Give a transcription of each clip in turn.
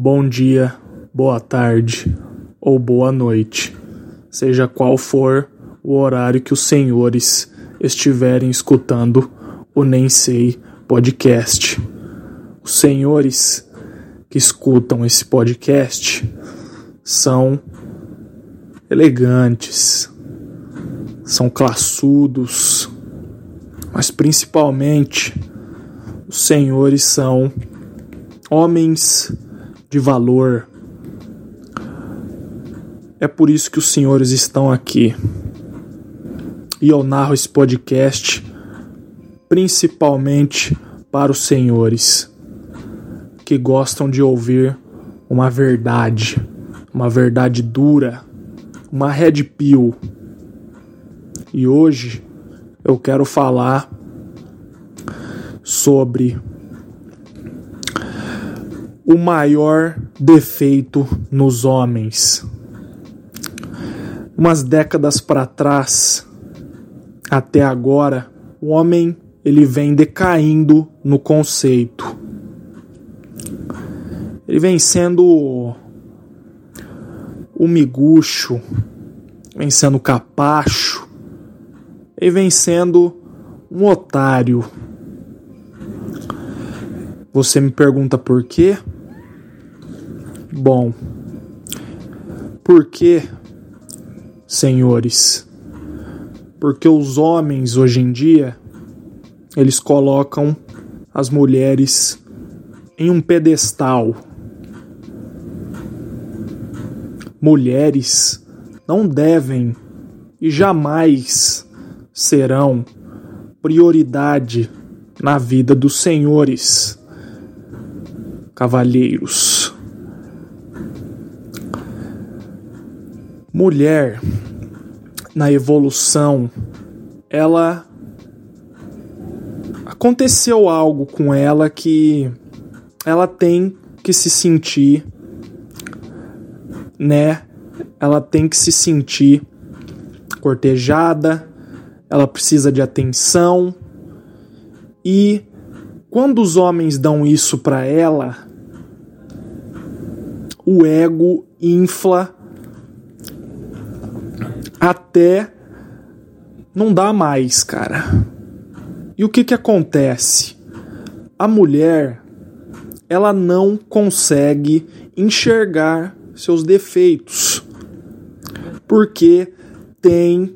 bom dia, boa tarde ou boa noite, seja qual for o horário que os senhores estiverem escutando o Nem Sei podcast. Os senhores que escutam esse podcast são elegantes, são classudos, mas principalmente os senhores são homens de valor. É por isso que os senhores estão aqui. E eu narro esse podcast principalmente para os senhores que gostam de ouvir uma verdade, uma verdade dura, uma red pill. E hoje eu quero falar sobre o maior defeito nos homens. Umas décadas para trás, até agora, o homem ele vem decaindo no conceito. Ele vem sendo o miguxo, vem sendo capacho, ele vem sendo um otário. Você me pergunta por quê? Bom, porque, senhores, porque os homens hoje em dia eles colocam as mulheres em um pedestal. Mulheres não devem e jamais serão prioridade na vida dos senhores, cavalheiros. Mulher na evolução, ela aconteceu algo com ela que ela tem que se sentir, né? Ela tem que se sentir cortejada, ela precisa de atenção. E quando os homens dão isso para ela, o ego infla até não dá mais, cara. E o que que acontece? A mulher, ela não consegue enxergar seus defeitos. Porque tem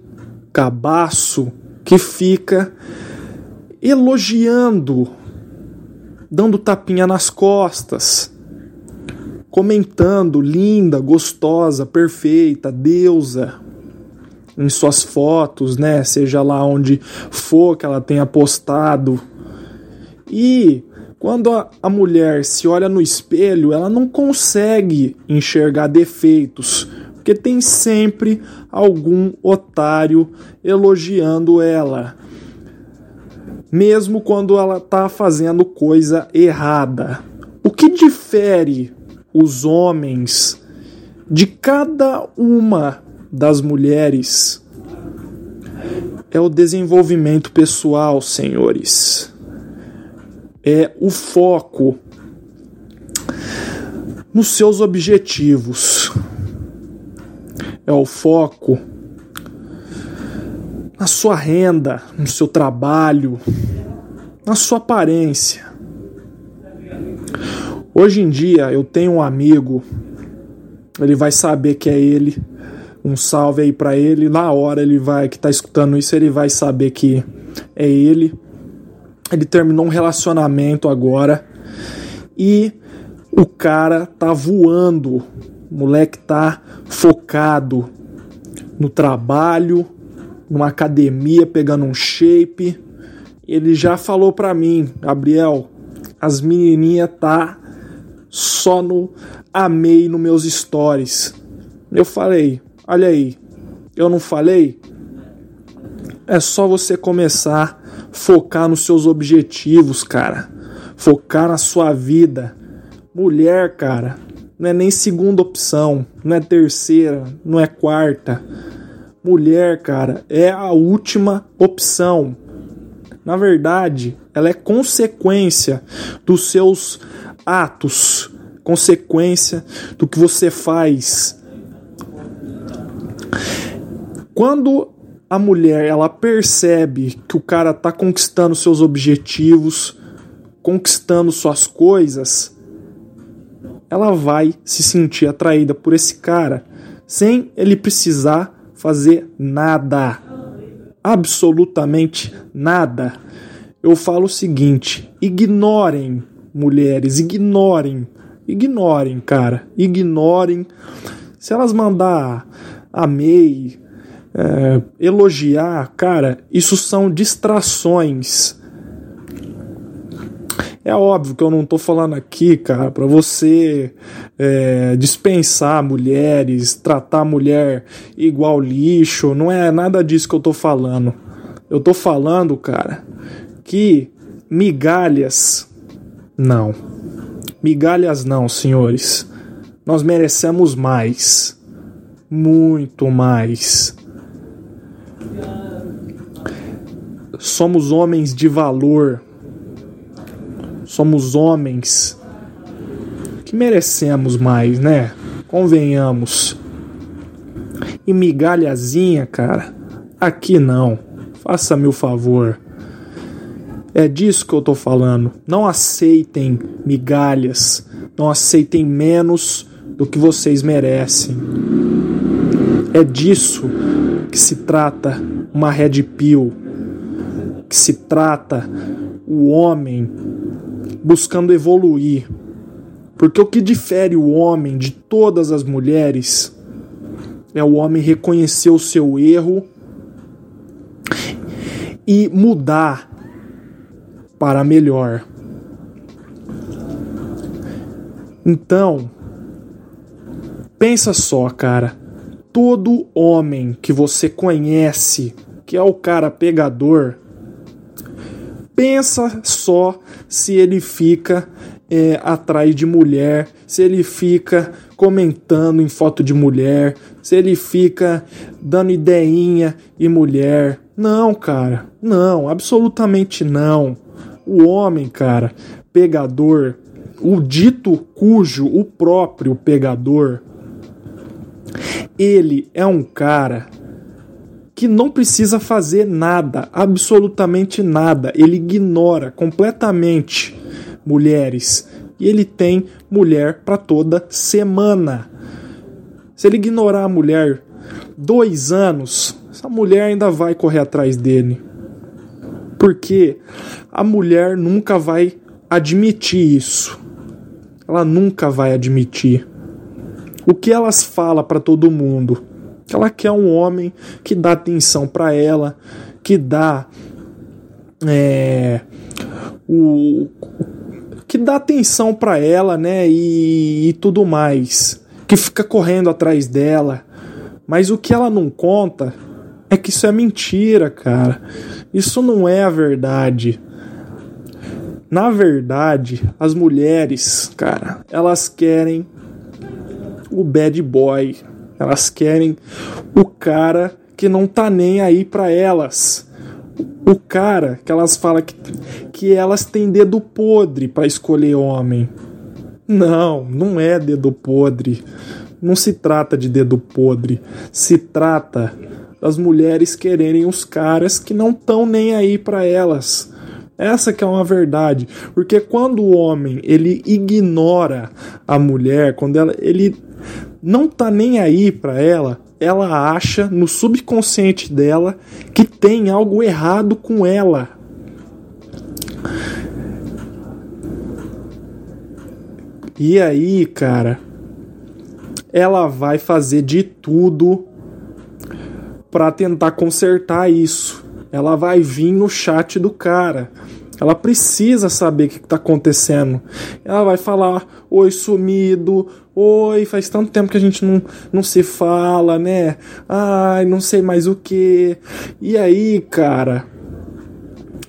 cabaço que fica elogiando, dando tapinha nas costas, comentando linda, gostosa, perfeita, deusa em suas fotos, né? Seja lá onde for que ela tenha postado. E quando a, a mulher se olha no espelho, ela não consegue enxergar defeitos, porque tem sempre algum otário elogiando ela. Mesmo quando ela tá fazendo coisa errada. O que difere os homens de cada uma das mulheres é o desenvolvimento pessoal, senhores. É o foco nos seus objetivos. É o foco na sua renda, no seu trabalho, na sua aparência. Hoje em dia eu tenho um amigo, ele vai saber que é ele um salve aí para ele. Na hora ele vai que tá escutando isso, ele vai saber que é ele. Ele terminou um relacionamento agora e o cara tá voando. O moleque tá focado no trabalho, numa academia, pegando um shape. Ele já falou para mim, Gabriel, as menininhas tá só no amei nos meus stories. Eu falei, Olha aí, eu não falei? É só você começar a focar nos seus objetivos, cara. Focar na sua vida. Mulher, cara, não é nem segunda opção, não é terceira, não é quarta. Mulher, cara, é a última opção. Na verdade, ela é consequência dos seus atos consequência do que você faz. Quando a mulher ela percebe que o cara tá conquistando seus objetivos, conquistando suas coisas, ela vai se sentir atraída por esse cara sem ele precisar fazer nada. Absolutamente nada. Eu falo o seguinte: ignorem, mulheres, ignorem. Ignorem, cara. Ignorem. Se elas mandar amei, é, elogiar, cara, isso são distrações é óbvio que eu não tô falando aqui, cara, para você é, dispensar mulheres, tratar a mulher igual lixo. Não é nada disso que eu tô falando. Eu tô falando, cara, que migalhas. Não. Migalhas não, senhores. Nós merecemos mais. Muito mais. Somos homens de valor somos homens que merecemos mais, né? Convenhamos. E migalhazinha, cara, aqui não. Faça-me o favor. É disso que eu tô falando. Não aceitem migalhas. Não aceitem menos do que vocês merecem. É disso que se trata uma red pill. Que se trata o homem buscando evoluir. Porque o que difere o homem de todas as mulheres é o homem reconhecer o seu erro e mudar para melhor. Então, pensa só, cara. Todo homem que você conhece, que é o cara pegador, pensa só se ele fica é, atrás de mulher, se ele fica comentando em foto de mulher, se ele fica dando ideinha e mulher. Não, cara, não, absolutamente não. O homem, cara, pegador, o dito cujo, o próprio pegador, ele é um cara que não precisa fazer nada, absolutamente nada. Ele ignora completamente mulheres e ele tem mulher para toda semana. Se ele ignorar a mulher dois anos, essa mulher ainda vai correr atrás dele. Porque a mulher nunca vai admitir isso. Ela nunca vai admitir. O que elas falam para todo mundo? Ela quer um homem que dá atenção para ela, que dá é, o que dá atenção para ela, né? E, e tudo mais, que fica correndo atrás dela. Mas o que ela não conta é que isso é mentira, cara. Isso não é a verdade. Na verdade, as mulheres, cara, elas querem o bad boy, elas querem o cara que não tá nem aí para elas. O cara que elas falam que, que elas têm dedo podre para escolher homem. Não, não é dedo podre. Não se trata de dedo podre. Se trata das mulheres quererem os caras que não estão nem aí para elas. Essa que é uma verdade, porque quando o homem ele ignora a mulher, quando ela, ele não tá nem aí para ela, ela acha no subconsciente dela que tem algo errado com ela. E aí, cara, ela vai fazer de tudo para tentar consertar isso. Ela vai vir no chat do cara. Ela precisa saber o que está acontecendo. Ela vai falar: Oi, sumido. Oi, faz tanto tempo que a gente não, não se fala, né? Ai, não sei mais o que. E aí, cara,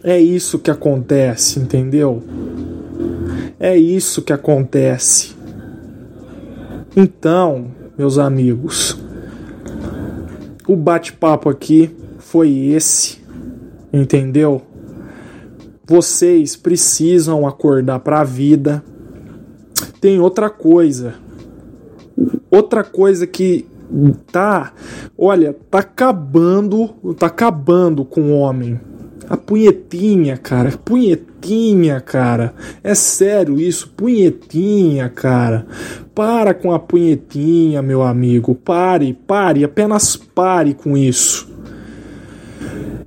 é isso que acontece, entendeu? É isso que acontece. Então, meus amigos, o bate-papo aqui foi esse, entendeu? Vocês precisam acordar para a vida, tem outra coisa. Outra coisa que tá, olha, tá acabando, tá acabando com o homem. A punhetinha, cara, punhetinha, cara. É sério isso, punhetinha, cara. Para com a punhetinha, meu amigo. Pare, pare, apenas pare com isso.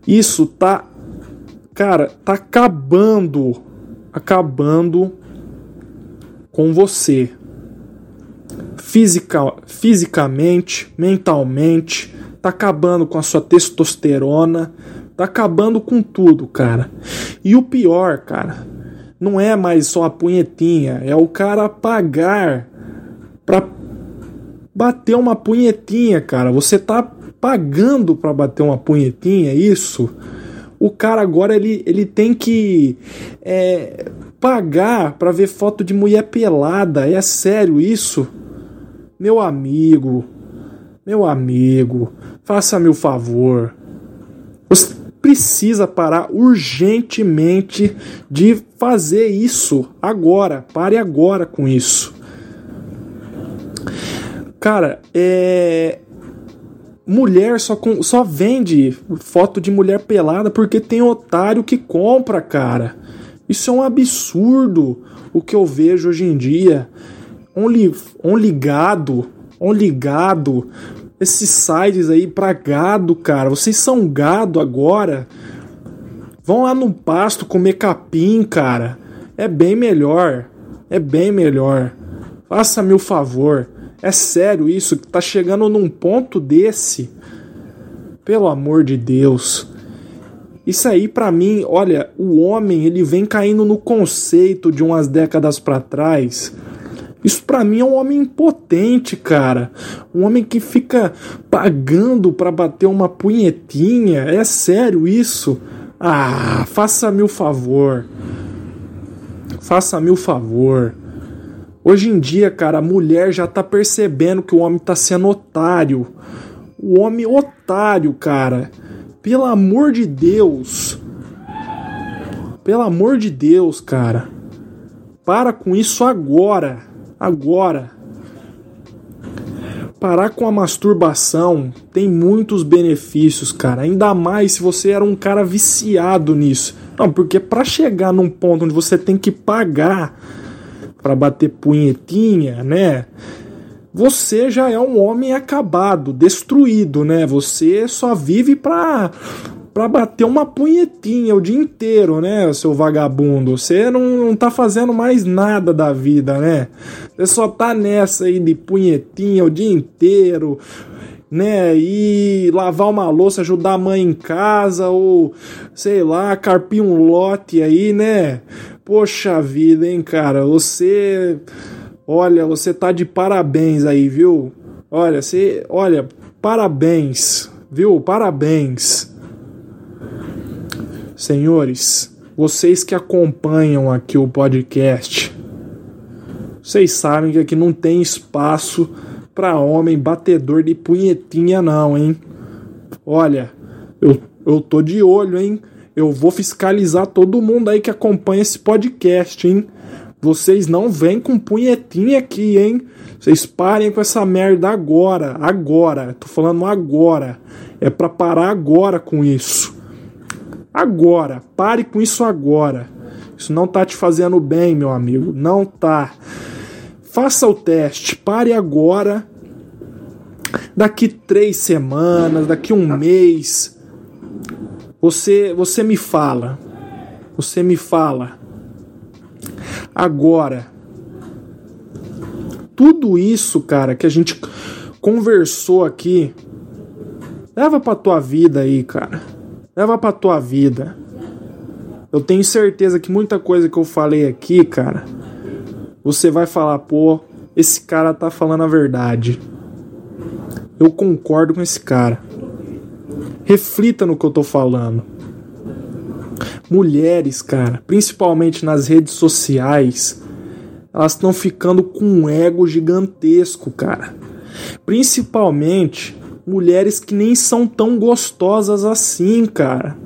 Isso tá, cara, tá acabando, acabando com você fisica, fisicamente, mentalmente, tá acabando com a sua testosterona, tá acabando com tudo, cara. E o pior, cara, não é mais só a punhetinha, é o cara pagar pra bater uma punhetinha, cara. Você tá pagando pra bater uma punhetinha, isso? O cara agora ele, ele tem que é, pagar pra ver foto de mulher pelada. É sério isso? Meu amigo, meu amigo, faça-me o favor. Você precisa parar urgentemente de fazer isso agora. Pare agora com isso. Cara, é. Mulher só, com, só vende foto de mulher pelada porque tem otário que compra, cara. Isso é um absurdo o que eu vejo hoje em dia um, li, ligado, um ligado, esses sites aí pra gado, cara. Vocês são gado agora. Vão lá no pasto comer capim, cara. É bem melhor. É bem melhor. Faça-me o favor. É sério isso tá chegando num ponto desse. Pelo amor de Deus. Isso aí para mim, olha, o homem ele vem caindo no conceito de umas décadas para trás isso para mim é um homem impotente, cara. Um homem que fica pagando para bater uma punhetinha. É sério isso? Ah, faça-me o favor. Faça-me o favor. Hoje em dia, cara, a mulher já tá percebendo que o homem tá sendo otário. O homem otário, cara. Pelo amor de Deus. Pelo amor de Deus, cara. Para com isso agora. Agora, parar com a masturbação tem muitos benefícios, cara. Ainda mais se você era um cara viciado nisso. Não, porque para chegar num ponto onde você tem que pagar para bater punhetinha, né? Você já é um homem acabado, destruído, né? Você só vive pra para bater uma punhetinha o dia inteiro, né, seu vagabundo? Você não, não tá fazendo mais nada da vida, né? Você só tá nessa aí de punhetinha o dia inteiro, né? E lavar uma louça, ajudar a mãe em casa, ou sei lá, carpir um lote aí, né? Poxa vida, hein, cara? Você. Olha, você tá de parabéns aí, viu? Olha, você. Olha, parabéns, viu? Parabéns. Senhores, vocês que acompanham aqui o podcast, vocês sabem que aqui não tem espaço para homem batedor de punhetinha, não, hein? Olha, eu, eu tô de olho, hein? Eu vou fiscalizar todo mundo aí que acompanha esse podcast, hein? Vocês não vêm com punhetinha aqui, hein? Vocês parem com essa merda agora, agora. Tô falando agora. É para parar agora com isso. Agora, pare com isso agora. Isso não tá te fazendo bem, meu amigo. Não tá. Faça o teste, pare agora. Daqui três semanas, daqui um mês, você, você me fala. Você me fala. Agora, tudo isso, cara, que a gente conversou aqui, leva pra tua vida aí, cara Leva pra tua vida. Eu tenho certeza que muita coisa que eu falei aqui, cara, você vai falar, pô, esse cara tá falando a verdade. Eu concordo com esse cara. Reflita no que eu tô falando. Mulheres, cara, principalmente nas redes sociais, elas estão ficando com um ego gigantesco, cara. Principalmente mulheres que nem são tão gostosas assim, cara.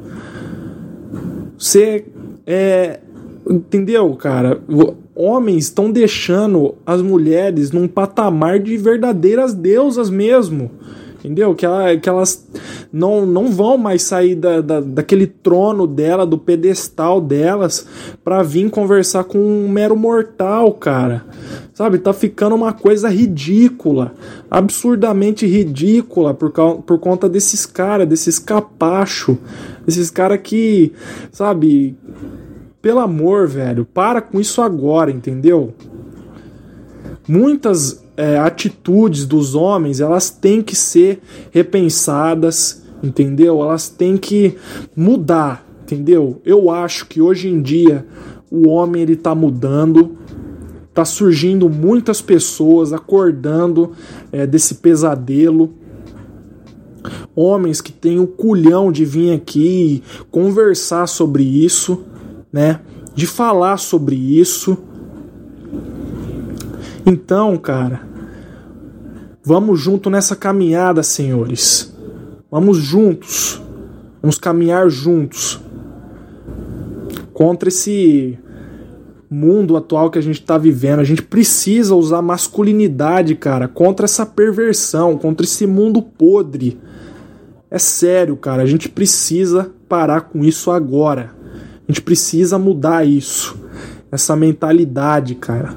Você é. Entendeu, cara? Homens estão deixando as mulheres num patamar de verdadeiras deusas mesmo. Entendeu? Que, ela, que elas não, não vão mais sair da, da, daquele trono dela, do pedestal delas, pra vir conversar com um mero mortal, cara. Sabe? Tá ficando uma coisa ridícula. Absurdamente ridícula por, por conta desses caras, desses capachos. Desses caras que, sabe pelo amor, velho, para com isso agora, entendeu? Muitas é, atitudes dos homens, elas têm que ser repensadas, entendeu? Elas têm que mudar, entendeu? Eu acho que hoje em dia o homem ele tá mudando, tá surgindo muitas pessoas acordando é, desse pesadelo, homens que têm o culhão de vir aqui conversar sobre isso, né? De falar sobre isso. Então, cara, vamos junto nessa caminhada, senhores. Vamos juntos. Vamos caminhar juntos contra esse mundo atual que a gente está vivendo. A gente precisa usar masculinidade, cara, contra essa perversão, contra esse mundo podre. É sério, cara, a gente precisa parar com isso agora. A gente precisa mudar isso. Essa mentalidade, cara.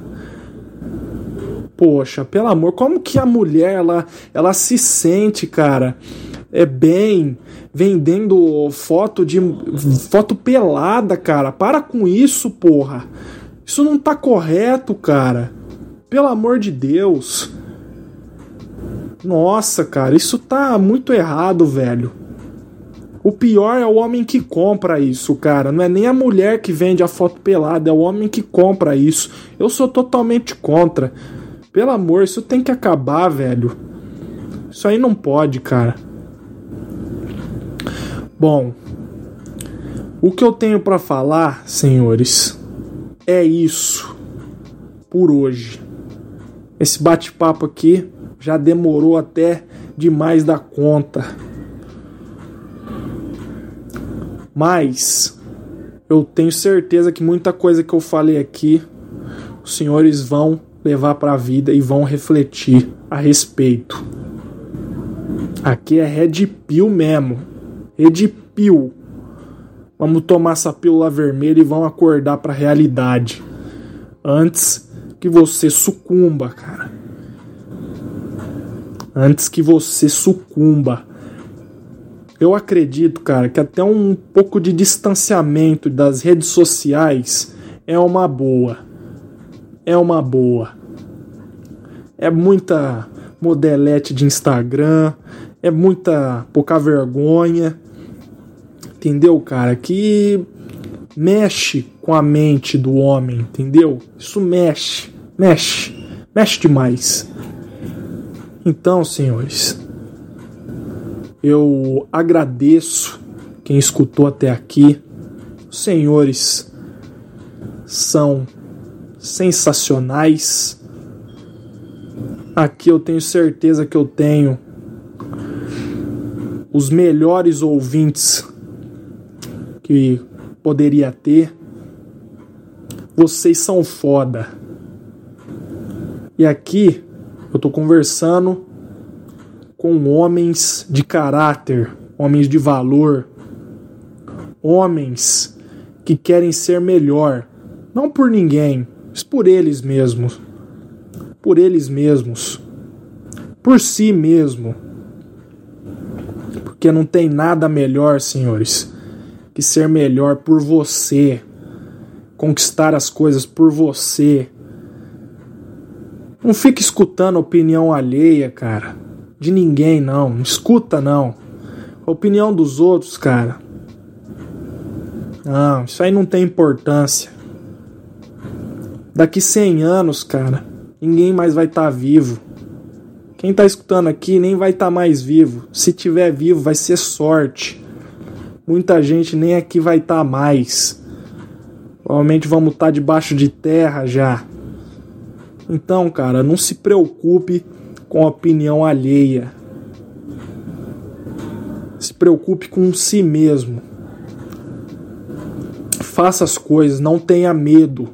Poxa, pelo amor, como que a mulher ela, ela se sente, cara, é bem vendendo foto de foto pelada, cara. Para com isso, porra. Isso não tá correto, cara. Pelo amor de Deus. Nossa, cara, isso tá muito errado, velho. O pior é o homem que compra isso, cara. Não é nem a mulher que vende a foto pelada, é o homem que compra isso. Eu sou totalmente contra. Pelo amor, isso tem que acabar, velho. Isso aí não pode, cara. Bom, o que eu tenho para falar, senhores, é isso por hoje. Esse bate-papo aqui já demorou até demais da conta. Mas eu tenho certeza que muita coisa que eu falei aqui os senhores vão levar para a vida e vão refletir a respeito. Aqui é Red Pill mesmo. Red Pill. Vamos tomar essa pílula vermelha e vão acordar para a realidade. Antes que você sucumba, cara. Antes que você sucumba eu acredito, cara, que até um pouco de distanciamento das redes sociais é uma boa. É uma boa. É muita modelete de Instagram, é muita pouca vergonha. Entendeu, cara? Que mexe com a mente do homem, entendeu? Isso mexe, mexe, mexe demais. Então, senhores, eu agradeço quem escutou até aqui. Os senhores são sensacionais. Aqui eu tenho certeza que eu tenho os melhores ouvintes que poderia ter. Vocês são foda. E aqui eu tô conversando com homens de caráter, homens de valor, homens que querem ser melhor, não por ninguém, mas por eles mesmos. Por eles mesmos. Por si mesmo. Porque não tem nada melhor, senhores, que ser melhor por você. Conquistar as coisas por você. Não fique escutando opinião alheia, cara de ninguém, não. Não escuta, não. A opinião dos outros, cara. Não, isso aí não tem importância. Daqui 100 anos, cara, ninguém mais vai estar tá vivo. Quem tá escutando aqui nem vai estar tá mais vivo. Se tiver vivo, vai ser sorte. Muita gente nem aqui vai estar tá mais. Provavelmente vamos estar tá debaixo de terra já. Então, cara, não se preocupe com a opinião alheia. Se preocupe com si mesmo. Faça as coisas, não tenha medo.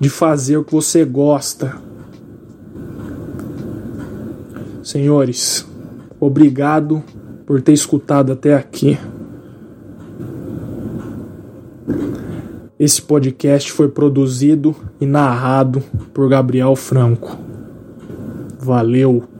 de fazer o que você gosta. Senhores, obrigado por ter escutado até aqui. Esse podcast foi produzido e narrado por Gabriel Franco. Valeu!